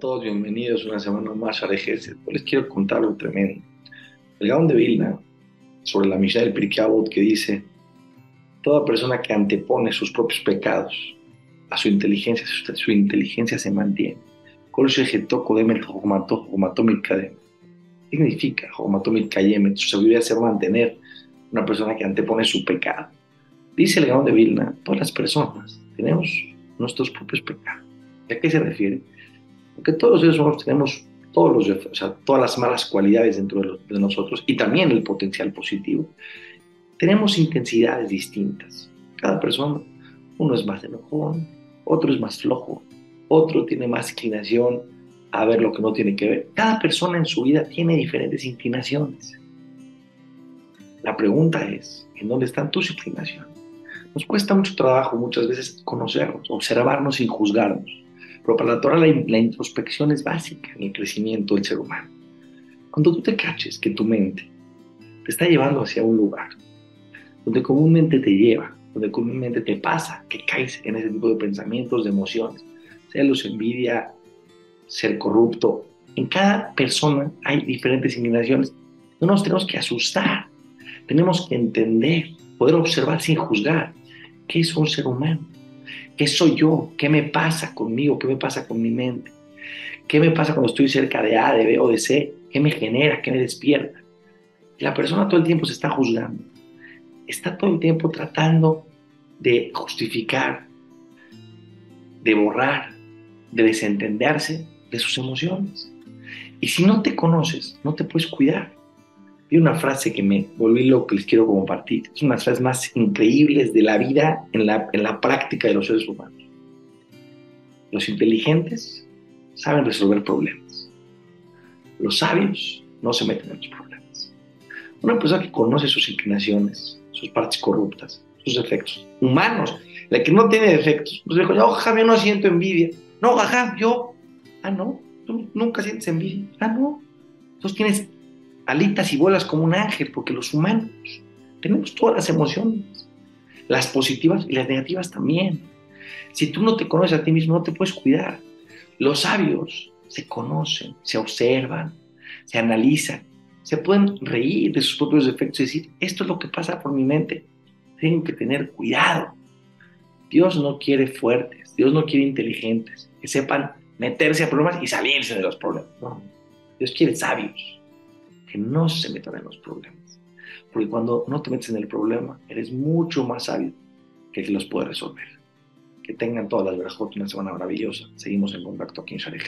todos, bienvenidos una semana más a Regeset. Hoy les quiero contar algo tremendo. El Gaón de Vilna, sobre la misión del Pirkei que dice, toda persona que antepone sus propios pecados a su inteligencia, su, inteligencia se mantiene. Significa, su sabiduría se va a mantener una persona que antepone su pecado. Dice el Gaón de Vilna, todas las personas tenemos nuestros propios pecados. ¿A qué se refiere? Porque todos los seres humanos tenemos todos los, o sea, todas las malas cualidades dentro de, nosotros y también el potencial positivo. Tenemos intensidades distintas. Cada persona, uno es más enojón, otro es más flojo, otro tiene más inclinación a ver lo que no tiene que ver. Cada persona en su vida tiene diferentes inclinaciones. La pregunta es, ¿en dónde están tus inclinaciones? Nos cuesta mucho trabajo muchas veces conocernos, observarnos sin juzgarnos. Pero para la Torah la, introspección es básica en el crecimiento del ser humano. Cuando tú te caches que tu mente te está llevando hacia un lugar donde comúnmente te lleva, donde comúnmente te pasa que caes en ese tipo de pensamientos, de emociones, celos, envidia, ser corrupto. En cada persona hay diferentes inclinaciones. No nos tenemos que asustar, tenemos que entender, poder observar sin juzgar qué es un ser humano. ¿Qué soy yo? ¿Qué me pasa conmigo? ¿Qué me pasa con mi mente? ¿Qué me pasa cuando estoy cerca de A, de B o de C? ¿Qué me genera? ¿Qué me despierta? la persona todo el tiempo se está juzgando. Está todo el tiempo tratando de justificar, de borrar, de desentenderse de sus emociones. Y si no te conoces, no te puedes cuidar. Vi una frase que me volví lo que les quiero compartir. Es una de las frases más increíbles de la vida en la, en la práctica de los seres humanos. Los inteligentes saben resolver problemas. Los sabios no se meten en los problemas. Una persona que conoce sus inclinaciones, sus partes corruptas, sus defectos humanos, la que no tiene defectos, pues dijo, no, yo no siento envidia. No, jaja, yo. Ah, no, tú nunca sientes envidia. Ah, no. Entonces tienes alitas y bolas como un ángel, porque los humanos tenemos todas las emociones, las positivas y las negativas también. Si tú no te conoces a ti mismo, no te puedes cuidar. Los sabios se conocen, se observan, se analizan, se pueden reír de sus propios defectos y decir, esto es lo que pasa por mi mente, tengo que tener cuidado. Dios no quiere fuertes, Dios no quiere inteligentes, que sepan meterse a problemas y salirse de los problemas. Dios quiere sabios que no se metan en los problemas. Porque cuando no te metes en el problema, eres mucho más sabio que los puede resolver. Que tengan todas las verajot una semana maravillosa. Seguimos en contacto aquí en Share